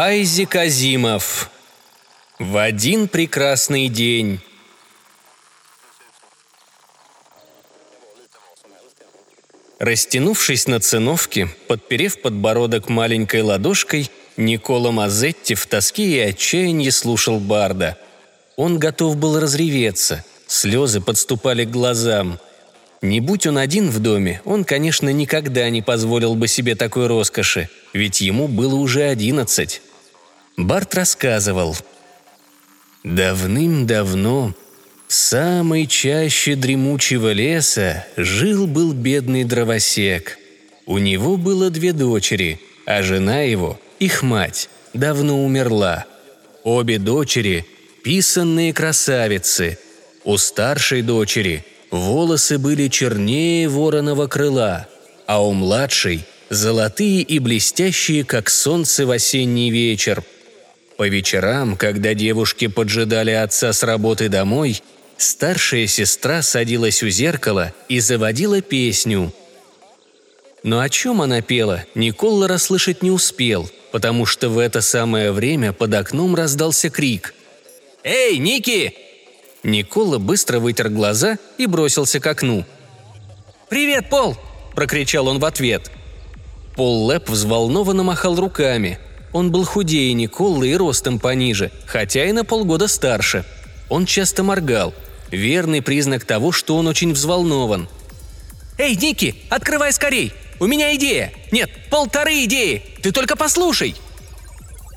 Айзек Азимов. В один прекрасный день. Растянувшись на циновке, подперев подбородок маленькой ладошкой, Никола Мазетти в тоске и отчаянии слушал Барда. Он готов был разреветься, слезы подступали к глазам. Не будь он один в доме, он, конечно, никогда не позволил бы себе такой роскоши, ведь ему было уже одиннадцать. Барт рассказывал. «Давным-давно в самой чаще дремучего леса жил-был бедный дровосек. У него было две дочери, а жена его, их мать, давно умерла. Обе дочери – писанные красавицы. У старшей дочери волосы были чернее вороного крыла, а у младшей – золотые и блестящие, как солнце в осенний вечер. По вечерам, когда девушки поджидали отца с работы домой – Старшая сестра садилась у зеркала и заводила песню. Но о чем она пела, Никола расслышать не успел, потому что в это самое время под окном раздался крик. «Эй, Ники!» Никола быстро вытер глаза и бросился к окну. «Привет, Пол!» – прокричал он в ответ. Пол Лэп взволнованно махал руками. Он был худее Николы и ростом пониже, хотя и на полгода старше. Он часто моргал – Верный признак того, что он очень взволнован. «Эй, Ники, открывай скорей! У меня идея! Нет, полторы идеи! Ты только послушай!»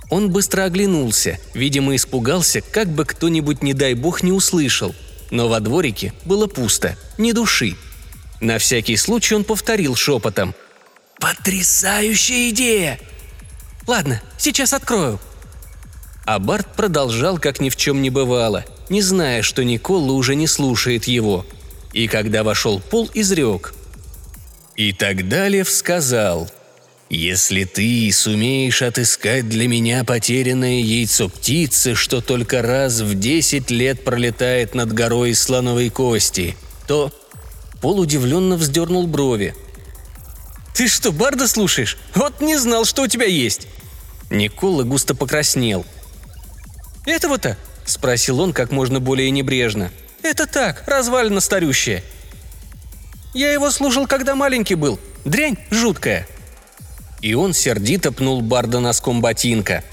Он быстро оглянулся, видимо, испугался, как бы кто-нибудь, не дай бог, не услышал. Но во дворике было пусто, ни души. На всякий случай он повторил шепотом. «Потрясающая идея!» «Ладно, сейчас открою», а Барт продолжал, как ни в чем не бывало, не зная, что Никола уже не слушает его. И когда вошел Пол, изрек. И тогда Лев сказал, «Если ты сумеешь отыскать для меня потерянное яйцо птицы, что только раз в десять лет пролетает над горой слоновой кости, то...» Пол удивленно вздернул брови. «Ты что, Барда слушаешь? Вот не знал, что у тебя есть!» Никола густо покраснел – «Этого-то?» – спросил он как можно более небрежно. «Это так, развалина старющая. Я его слушал, когда маленький был. Дрянь жуткая». И он сердито пнул Барда носком ботинка.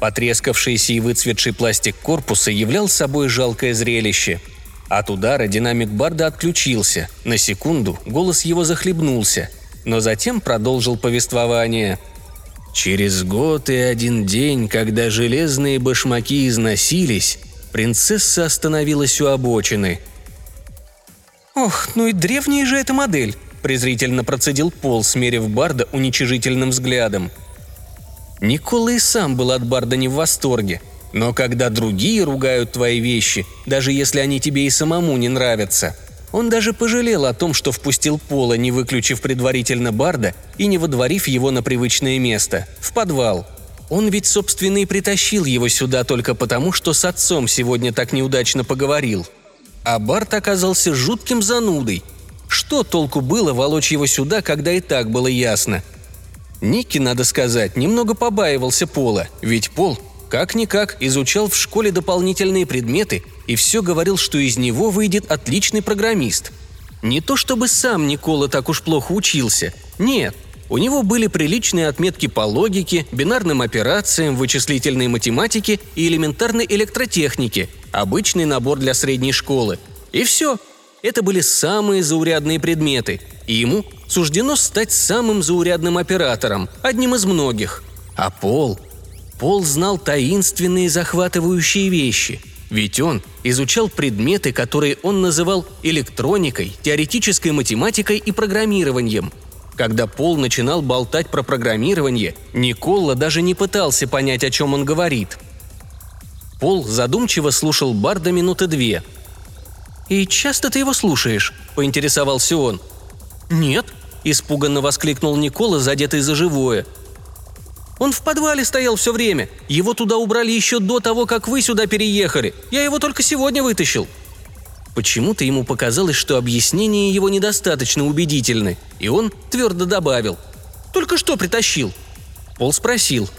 Потрескавшийся и выцветший пластик корпуса являл собой жалкое зрелище. От удара динамик Барда отключился. На секунду голос его захлебнулся, но затем продолжил повествование – Через год и один день, когда железные башмаки износились, принцесса остановилась у обочины. «Ох, ну и древняя же эта модель!» – презрительно процедил Пол, смерив Барда уничижительным взглядом. Никола и сам был от Барда не в восторге, но когда другие ругают твои вещи, даже если они тебе и самому не нравятся – он даже пожалел о том, что впустил Пола, не выключив предварительно Барда и не водворив его на привычное место – в подвал. Он ведь, собственно, и притащил его сюда только потому, что с отцом сегодня так неудачно поговорил. А Барт оказался жутким занудой. Что толку было волочь его сюда, когда и так было ясно? Ники, надо сказать, немного побаивался Пола, ведь Пол как-никак изучал в школе дополнительные предметы и все говорил, что из него выйдет отличный программист. Не то чтобы сам Никола так уж плохо учился. Нет, у него были приличные отметки по логике, бинарным операциям, вычислительной математике и элементарной электротехнике, обычный набор для средней школы. И все. Это были самые заурядные предметы, и ему суждено стать самым заурядным оператором, одним из многих. А Пол Пол знал таинственные захватывающие вещи, ведь он изучал предметы, которые он называл электроникой, теоретической математикой и программированием. Когда Пол начинал болтать про программирование, Никола даже не пытался понять, о чем он говорит. Пол задумчиво слушал Барда минуты две. «И часто ты его слушаешь?» – поинтересовался он. «Нет», – испуганно воскликнул Никола, задетый за живое – он в подвале стоял все время. Его туда убрали еще до того, как вы сюда переехали. Я его только сегодня вытащил». Почему-то ему показалось, что объяснения его недостаточно убедительны, и он твердо добавил. «Только что притащил?» Пол спросил.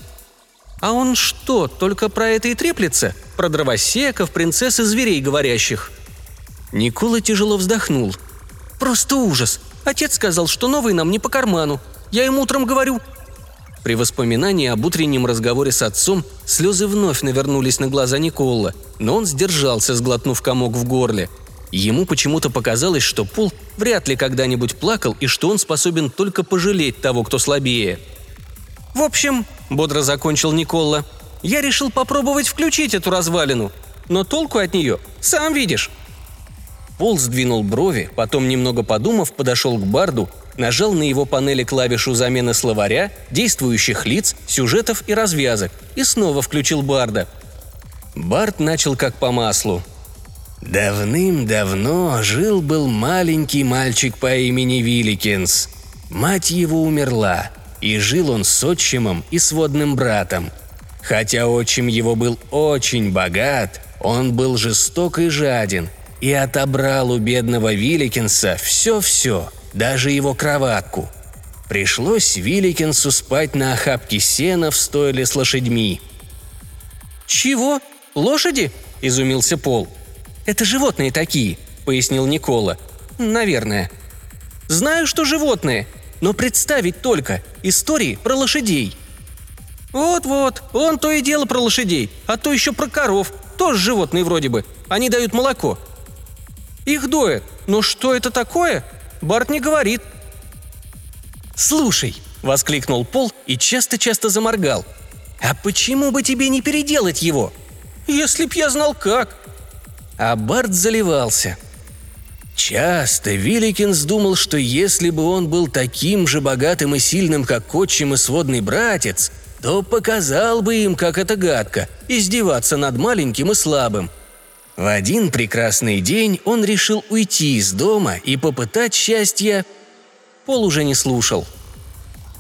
«А он что, только про это и треплется? Про дровосеков, принцесс и зверей говорящих?» Никола тяжело вздохнул. «Просто ужас. Отец сказал, что новый нам не по карману. Я ему утром говорю, при воспоминании об утреннем разговоре с отцом слезы вновь навернулись на глаза Никола, но он сдержался, сглотнув комок в горле. Ему почему-то показалось, что Пол вряд ли когда-нибудь плакал и что он способен только пожалеть того, кто слабее. «В общем», — бодро закончил Никола, — «я решил попробовать включить эту развалину. Но толку от нее, сам видишь». Пол сдвинул брови, потом, немного подумав, подошел к Барду нажал на его панели клавишу замены словаря, действующих лиц, сюжетов и развязок, и снова включил Барда. Бард начал как по маслу. Давным-давно жил-был маленький мальчик по имени Вилликинс. Мать его умерла, и жил он с отчимом и сводным братом. Хотя отчим его был очень богат, он был жесток и жаден, и отобрал у бедного Вилликинса все-все – даже его кроватку. Пришлось Вилликинсу спать на охапке сена в стойле с лошадьми. «Чего? Лошади?» – изумился Пол. «Это животные такие», – пояснил Никола. «Наверное». «Знаю, что животные, но представить только истории про лошадей». «Вот-вот, он то и дело про лошадей, а то еще про коров, тоже животные вроде бы, они дают молоко». «Их доят, но что это такое, Барт не говорит». «Слушай», — воскликнул Пол и часто-часто заморгал. «А почему бы тебе не переделать его?» «Если б я знал как». А Барт заливался. Часто Вилликинс думал, что если бы он был таким же богатым и сильным, как отчим и сводный братец, то показал бы им, как это гадко – издеваться над маленьким и слабым – в один прекрасный день он решил уйти из дома и попытать счастья. Пол уже не слушал.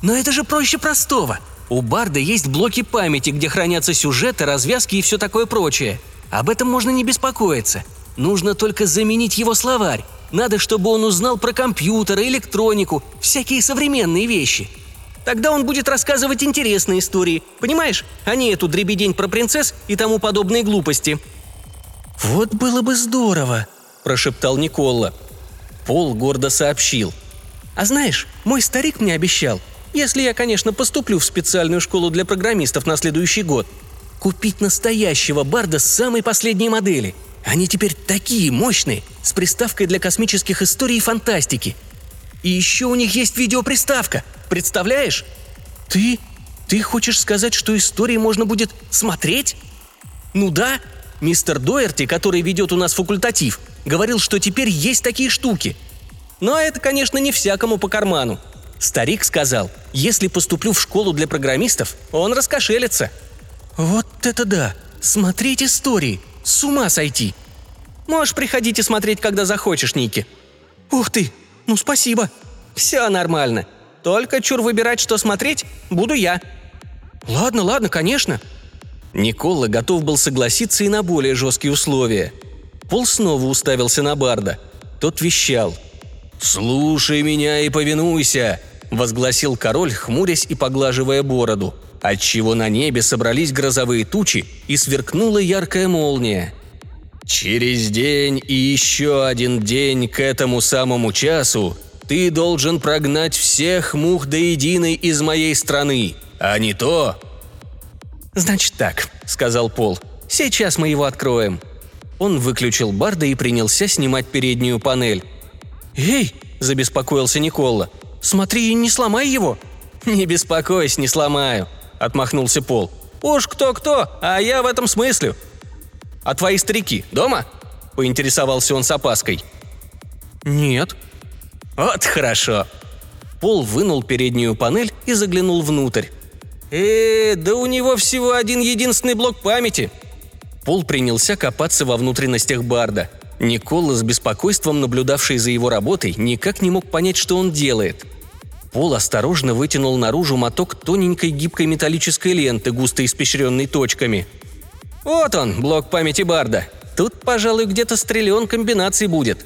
«Но это же проще простого. У Барда есть блоки памяти, где хранятся сюжеты, развязки и все такое прочее. Об этом можно не беспокоиться. Нужно только заменить его словарь. Надо, чтобы он узнал про компьютеры, электронику, всякие современные вещи. Тогда он будет рассказывать интересные истории, понимаешь, а не эту дребедень про принцесс и тому подобные глупости», «Вот было бы здорово!» – прошептал Никола. Пол гордо сообщил. «А знаешь, мой старик мне обещал, если я, конечно, поступлю в специальную школу для программистов на следующий год, купить настоящего барда с самой последней модели. Они теперь такие мощные, с приставкой для космических историй и фантастики. И еще у них есть видеоприставка, представляешь? Ты... ты хочешь сказать, что истории можно будет смотреть? Ну да, Мистер Доерти, который ведет у нас факультатив, говорил, что теперь есть такие штуки. Но это, конечно, не всякому по карману. Старик сказал, если поступлю в школу для программистов, он раскошелится. Вот это да! Смотреть истории! С ума сойти! Можешь приходить и смотреть, когда захочешь, Ники. Ух ты! Ну спасибо! Все нормально. Только чур выбирать, что смотреть, буду я. Ладно, ладно, конечно. Никола готов был согласиться и на более жесткие условия. Пол снова уставился на Барда. Тот вещал. «Слушай меня и повинуйся!» – возгласил король, хмурясь и поглаживая бороду, отчего на небе собрались грозовые тучи и сверкнула яркая молния. «Через день и еще один день к этому самому часу ты должен прогнать всех мух до единой из моей страны, а не то «Значит так», — сказал Пол. «Сейчас мы его откроем». Он выключил Барда и принялся снимать переднюю панель. «Эй!» – забеспокоился Никола. «Смотри, не сломай его!» «Не беспокойся, не сломаю», – отмахнулся Пол. «Уж кто-кто, а я в этом смысле». «А твои старики дома?» – поинтересовался он с опаской. «Нет». «Вот хорошо». Пол вынул переднюю панель и заглянул внутрь. Э, да у него всего один единственный блок памяти. Пол принялся копаться во внутренностях Барда. Никола, с беспокойством наблюдавший за его работой, никак не мог понять, что он делает. Пол осторожно вытянул наружу моток тоненькой гибкой металлической ленты, густо испещренной точками. «Вот он, блок памяти Барда. Тут, пожалуй, где-то с комбинаций будет».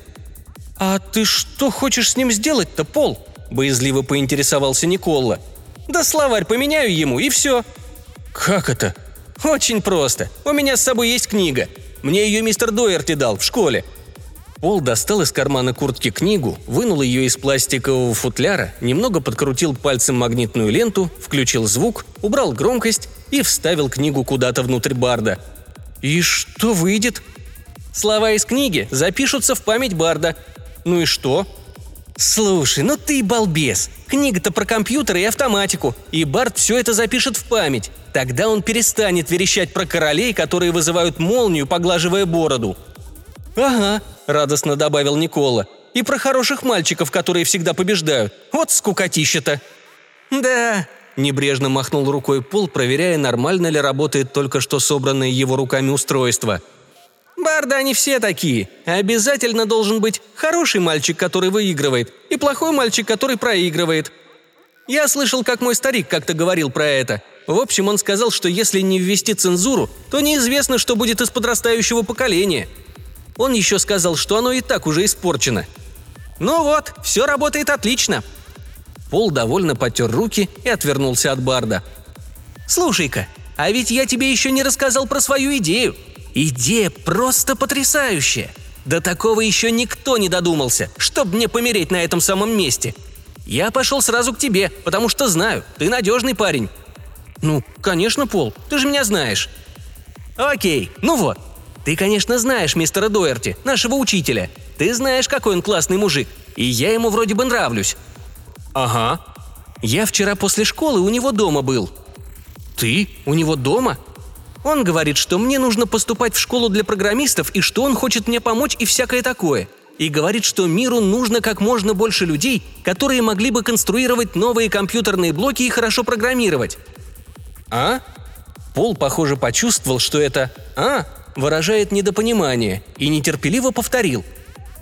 «А ты что хочешь с ним сделать-то, Пол?» – боязливо поинтересовался Никола – да словарь поменяю ему, и все». «Как это?» «Очень просто. У меня с собой есть книга. Мне ее мистер Дуэрти дал в школе. Пол достал из кармана куртки книгу, вынул ее из пластикового футляра, немного подкрутил пальцем магнитную ленту, включил звук, убрал громкость и вставил книгу куда-то внутрь барда. «И что выйдет?» «Слова из книги запишутся в память барда». «Ну и что?» «Слушай, ну ты балбес. Книга-то про компьютеры и автоматику, и Барт все это запишет в память. Тогда он перестанет верещать про королей, которые вызывают молнию, поглаживая бороду». «Ага», – радостно добавил Никола. «И про хороших мальчиков, которые всегда побеждают. Вот скукотища-то!» «Да», – небрежно махнул рукой Пол, проверяя, нормально ли работает только что собранное его руками устройство. «Барды они все такие. Обязательно должен быть хороший мальчик, который выигрывает, и плохой мальчик, который проигрывает. Я слышал, как мой старик как-то говорил про это. В общем, он сказал, что если не ввести цензуру, то неизвестно, что будет из подрастающего поколения – он еще сказал, что оно и так уже испорчено. «Ну вот, все работает отлично!» Пол довольно потер руки и отвернулся от Барда. «Слушай-ка, а ведь я тебе еще не рассказал про свою идею. Идея просто потрясающая. До такого еще никто не додумался, чтобы мне помереть на этом самом месте. Я пошел сразу к тебе, потому что знаю, ты надежный парень». «Ну, конечно, Пол, ты же меня знаешь». «Окей, ну вот, ты, конечно, знаешь мистера Дуэрти, нашего учителя. Ты знаешь, какой он классный мужик. И я ему вроде бы нравлюсь». «Ага». «Я вчера после школы у него дома был». «Ты? У него дома?» Он говорит, что мне нужно поступать в школу для программистов и что он хочет мне помочь и всякое такое. И говорит, что миру нужно как можно больше людей, которые могли бы конструировать новые компьютерные блоки и хорошо программировать. А? Пол, похоже, почувствовал, что это «а» выражает недопонимание, и нетерпеливо повторил.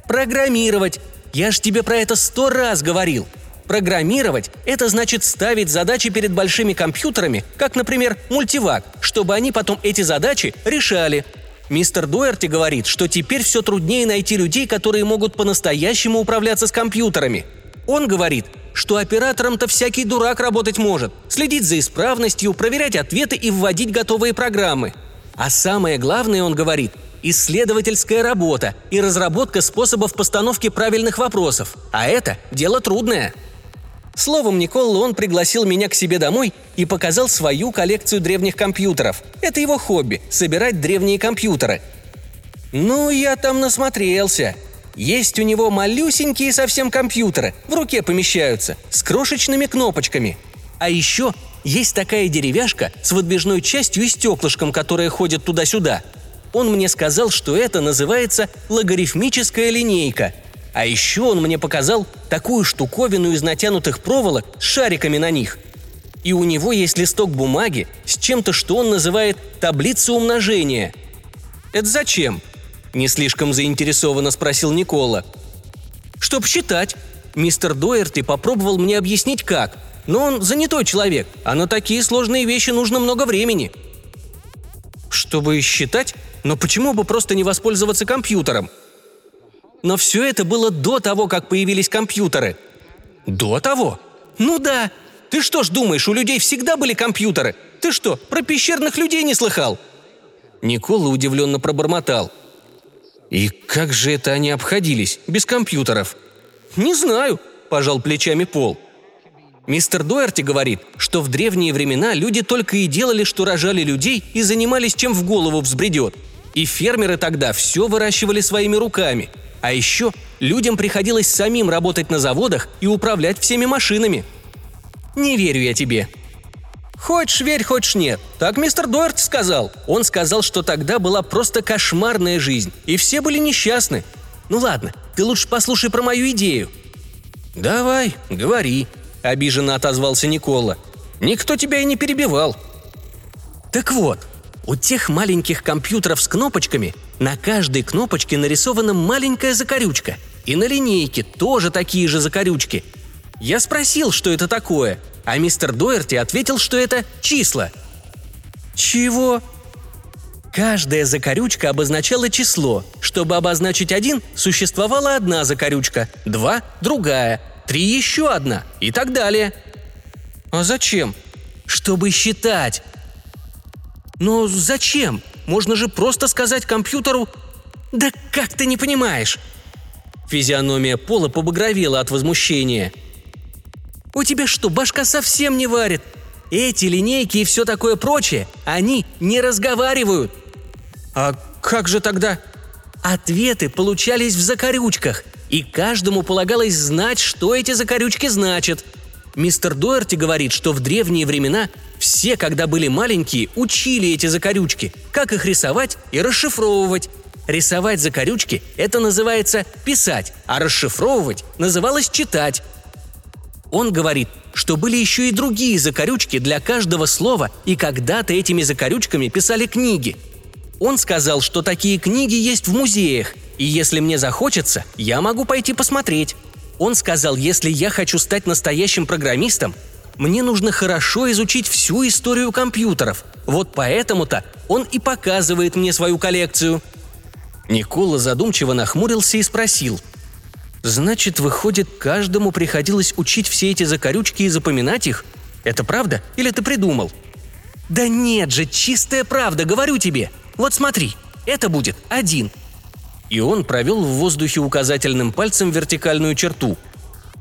«Программировать! Я ж тебе про это сто раз говорил! Программировать – это значит ставить задачи перед большими компьютерами, как, например, мультивак, чтобы они потом эти задачи решали. Мистер Дуэрти говорит, что теперь все труднее найти людей, которые могут по-настоящему управляться с компьютерами. Он говорит, что оператором-то всякий дурак работать может, следить за исправностью, проверять ответы и вводить готовые программы – а самое главное, он говорит, исследовательская работа и разработка способов постановки правильных вопросов. А это дело трудное. Словом, Никола он пригласил меня к себе домой и показал свою коллекцию древних компьютеров. Это его хобби – собирать древние компьютеры. Ну, я там насмотрелся. Есть у него малюсенькие совсем компьютеры, в руке помещаются, с крошечными кнопочками. А еще есть такая деревяшка с выдвижной частью и стеклышком, которая ходит туда-сюда. Он мне сказал, что это называется логарифмическая линейка. А еще он мне показал такую штуковину из натянутых проволок с шариками на них. И у него есть листок бумаги с чем-то, что он называет таблица умножения. «Это зачем?» – не слишком заинтересованно спросил Никола. «Чтоб считать», Мистер Доерти попробовал мне объяснить, как – но он занятой человек, а на такие сложные вещи нужно много времени. Чтобы считать? Но почему бы просто не воспользоваться компьютером? Но все это было до того, как появились компьютеры. До того? Ну да. Ты что ж думаешь, у людей всегда были компьютеры? Ты что, про пещерных людей не слыхал? Никола удивленно пробормотал. И как же это они обходились, без компьютеров? Не знаю, пожал плечами Пол. Мистер Дуэрти говорит, что в древние времена люди только и делали, что рожали людей и занимались чем в голову взбредет. И фермеры тогда все выращивали своими руками. А еще людям приходилось самим работать на заводах и управлять всеми машинами. Не верю я тебе. Хочешь верь, хочешь нет. Так мистер Дуэрти сказал. Он сказал, что тогда была просто кошмарная жизнь, и все были несчастны. Ну ладно, ты лучше послушай про мою идею. Давай, говори, – обиженно отозвался Никола. «Никто тебя и не перебивал». «Так вот, у тех маленьких компьютеров с кнопочками на каждой кнопочке нарисована маленькая закорючка. И на линейке тоже такие же закорючки. Я спросил, что это такое, а мистер Доерти ответил, что это числа. Чего? Каждая закорючка обозначала число. Чтобы обозначить один, существовала одна закорючка, два – другая, три еще одна и так далее. А зачем? Чтобы считать. Но зачем? Можно же просто сказать компьютеру «Да как ты не понимаешь?» Физиономия Пола побагровела от возмущения. «У тебя что, башка совсем не варит? Эти линейки и все такое прочее, они не разговаривают!» «А как же тогда?» Ответы получались в закорючках, и каждому полагалось знать, что эти закорючки значат. Мистер Дуэрти говорит, что в древние времена все, когда были маленькие, учили эти закорючки, как их рисовать и расшифровывать. Рисовать закорючки – это называется писать, а расшифровывать называлось читать. Он говорит, что были еще и другие закорючки для каждого слова, и когда-то этими закорючками писали книги – он сказал, что такие книги есть в музеях, и если мне захочется, я могу пойти посмотреть. Он сказал, если я хочу стать настоящим программистом, мне нужно хорошо изучить всю историю компьютеров. Вот поэтому-то он и показывает мне свою коллекцию. Никола задумчиво нахмурился и спросил. «Значит, выходит, каждому приходилось учить все эти закорючки и запоминать их? Это правда или ты придумал?» «Да нет же, чистая правда, говорю тебе. Вот смотри, это будет один». И он провел в воздухе указательным пальцем вертикальную черту.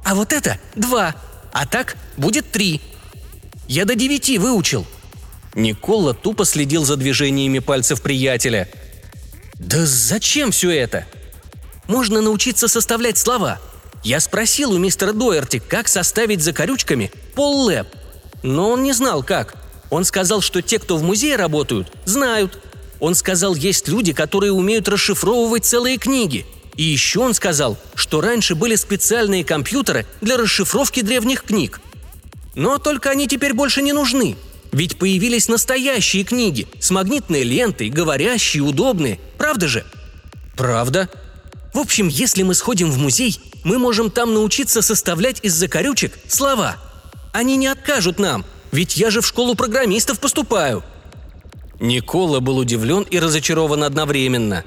«А вот это два, а так будет три. Я до девяти выучил». Никола тупо следил за движениями пальцев приятеля. «Да зачем все это?» «Можно научиться составлять слова. Я спросил у мистера Доерти, как составить за корючками поллэп. Но он не знал как. Он сказал, что те, кто в музее работают, знают – он сказал, есть люди, которые умеют расшифровывать целые книги. И еще он сказал, что раньше были специальные компьютеры для расшифровки древних книг. Но только они теперь больше не нужны. Ведь появились настоящие книги с магнитной лентой, говорящие, удобные. Правда же? Правда. В общем, если мы сходим в музей, мы можем там научиться составлять из закорючек слова. Они не откажут нам, ведь я же в школу программистов поступаю – Никола был удивлен и разочарован одновременно.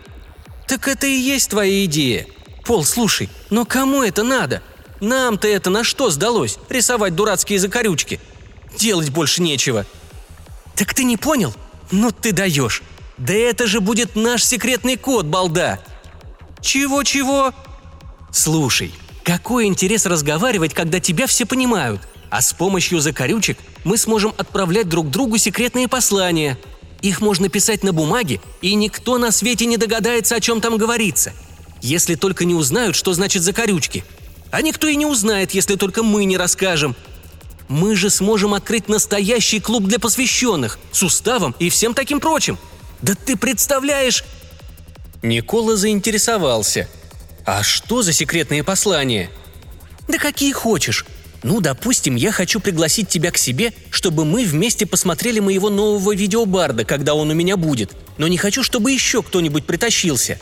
«Так это и есть твоя идея. Пол, слушай, но кому это надо? Нам-то это на что сдалось? Рисовать дурацкие закорючки? Делать больше нечего». «Так ты не понял? Ну ты даешь. Да это же будет наш секретный код, балда!» «Чего-чего?» «Слушай, какой интерес разговаривать, когда тебя все понимают? А с помощью закорючек мы сможем отправлять друг другу секретные послания», их можно писать на бумаге, и никто на свете не догадается, о чем там говорится. Если только не узнают, что значит закорючки. А никто и не узнает, если только мы не расскажем. Мы же сможем открыть настоящий клуб для посвященных, с уставом и всем таким прочим. Да ты представляешь...» Никола заинтересовался. «А что за секретные послания?» «Да какие хочешь. Ну, допустим, я хочу пригласить тебя к себе, чтобы мы вместе посмотрели моего нового видеобарда, когда он у меня будет. Но не хочу, чтобы еще кто-нибудь притащился.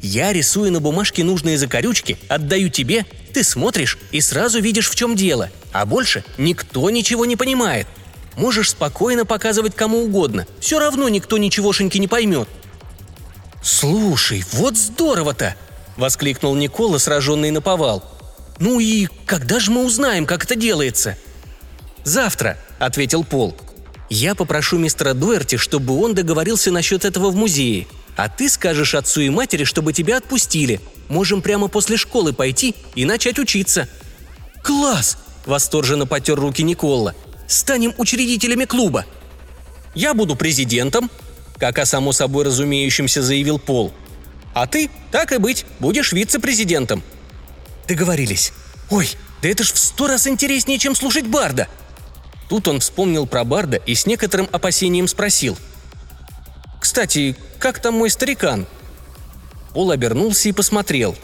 Я рисую на бумажке нужные закорючки, отдаю тебе, ты смотришь и сразу видишь, в чем дело. А больше никто ничего не понимает. Можешь спокойно показывать кому угодно. Все равно никто ничегошеньки не поймет. «Слушай, вот здорово-то!» – воскликнул Никола, сраженный на повал. «Ну и когда же мы узнаем, как это делается?» «Завтра», — ответил Пол. «Я попрошу мистера Дуэрти, чтобы он договорился насчет этого в музее. А ты скажешь отцу и матери, чтобы тебя отпустили. Можем прямо после школы пойти и начать учиться». «Класс!» – восторженно потер руки Никола. «Станем учредителями клуба!» «Я буду президентом», – как о само собой разумеющемся заявил Пол. «А ты, так и быть, будешь вице-президентом. Договорились. Ой, да это ж в сто раз интереснее, чем слушать Барда!» Тут он вспомнил про Барда и с некоторым опасением спросил. «Кстати, как там мой старикан?» Пол обернулся и посмотрел.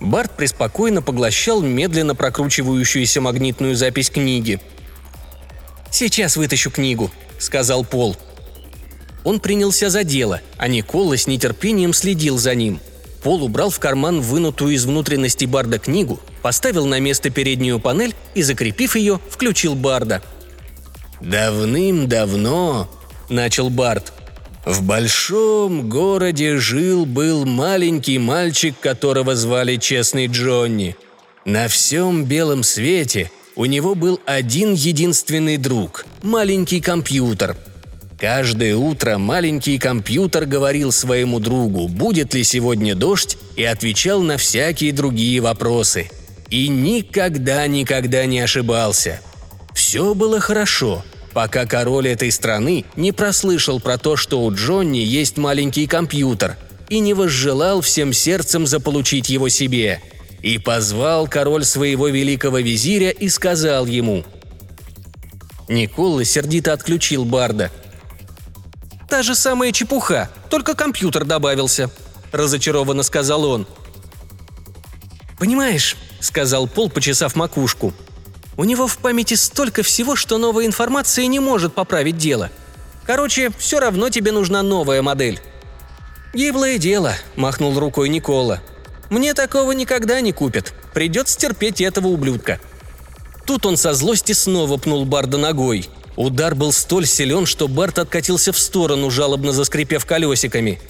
Барт преспокойно поглощал медленно прокручивающуюся магнитную запись книги. «Сейчас вытащу книгу», — сказал Пол. Он принялся за дело, а Никола с нетерпением следил за ним — Пол убрал в карман вынутую из внутренности Барда книгу, поставил на место переднюю панель и, закрепив ее, включил Барда. «Давным-давно», — начал Бард, — «в большом городе жил-был маленький мальчик, которого звали Честный Джонни. На всем белом свете у него был один единственный друг — маленький компьютер — Каждое утро маленький компьютер говорил своему другу, будет ли сегодня дождь, и отвечал на всякие другие вопросы. И никогда-никогда не ошибался. Все было хорошо, пока король этой страны не прослышал про то, что у Джонни есть маленький компьютер, и не возжелал всем сердцем заполучить его себе. И позвал король своего великого визиря и сказал ему. Никола сердито отключил Барда – та же самая чепуха, только компьютер добавился», – разочарованно сказал он. «Понимаешь», – сказал Пол, почесав макушку, – «у него в памяти столько всего, что новая информация не может поправить дело. Короче, все равно тебе нужна новая модель». «Гиблое дело», – махнул рукой Никола. «Мне такого никогда не купят. Придется терпеть этого ублюдка». Тут он со злости снова пнул Барда ногой – Удар был столь силен, что Барт откатился в сторону, жалобно заскрипев колесиками.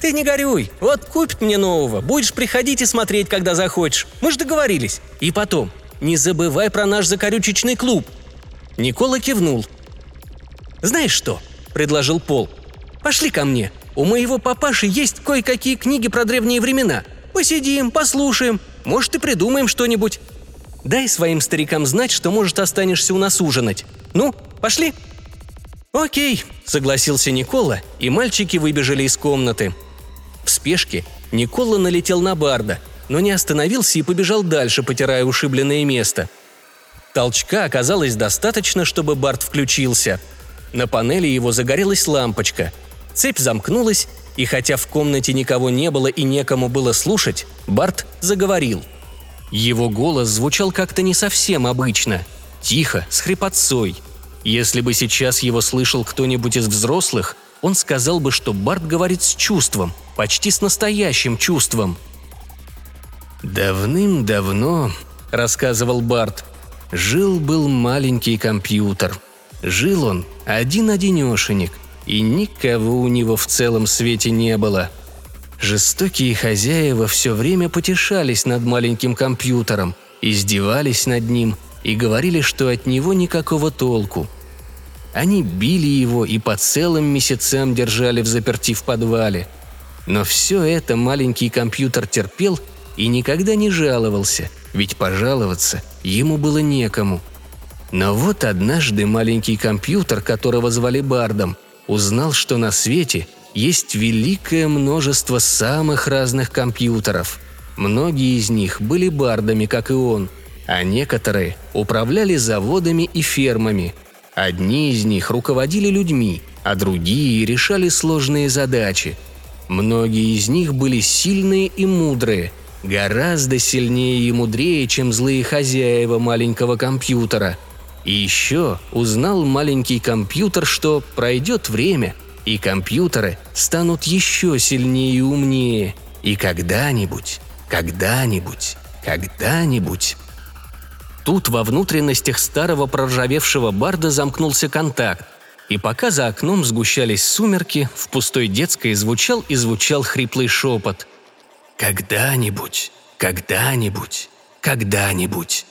«Ты не горюй, вот купит мне нового, будешь приходить и смотреть, когда захочешь. Мы же договорились. И потом, не забывай про наш закорючечный клуб». Никола кивнул. «Знаешь что?» – предложил Пол. «Пошли ко мне. У моего папаши есть кое-какие книги про древние времена. Посидим, послушаем. Может, и придумаем что-нибудь. Дай своим старикам знать, что, может, останешься у нас ужинать. Ну, пошли?» «Окей», — согласился Никола, и мальчики выбежали из комнаты. В спешке Никола налетел на Барда, но не остановился и побежал дальше, потирая ушибленное место. Толчка оказалось достаточно, чтобы Бард включился. На панели его загорелась лампочка. Цепь замкнулась, и хотя в комнате никого не было и некому было слушать, Барт заговорил. Его голос звучал как-то не совсем обычно — Тихо, с хрипотцой. Если бы сейчас его слышал кто-нибудь из взрослых, он сказал бы, что Барт говорит с чувством, почти с настоящим чувством. «Давным-давно», — рассказывал Барт, — «жил-был маленький компьютер. Жил он один-одинешенек, и никого у него в целом свете не было. Жестокие хозяева все время потешались над маленьким компьютером, издевались над ним — и говорили, что от него никакого толку. Они били его и по целым месяцам держали в заперти в подвале. Но все это маленький компьютер терпел и никогда не жаловался, ведь пожаловаться ему было некому. Но вот однажды маленький компьютер, которого звали Бардом, узнал, что на свете есть великое множество самых разных компьютеров. Многие из них были бардами, как и он – а некоторые управляли заводами и фермами. Одни из них руководили людьми, а другие решали сложные задачи. Многие из них были сильные и мудрые, гораздо сильнее и мудрее, чем злые хозяева маленького компьютера. И еще узнал маленький компьютер, что пройдет время, и компьютеры станут еще сильнее и умнее. И когда-нибудь, когда-нибудь, когда-нибудь Тут во внутренностях старого проржавевшего барда замкнулся контакт, и пока за окном сгущались сумерки, в пустой детской звучал и звучал хриплый шепот. «Когда-нибудь, когда-нибудь, когда-нибудь».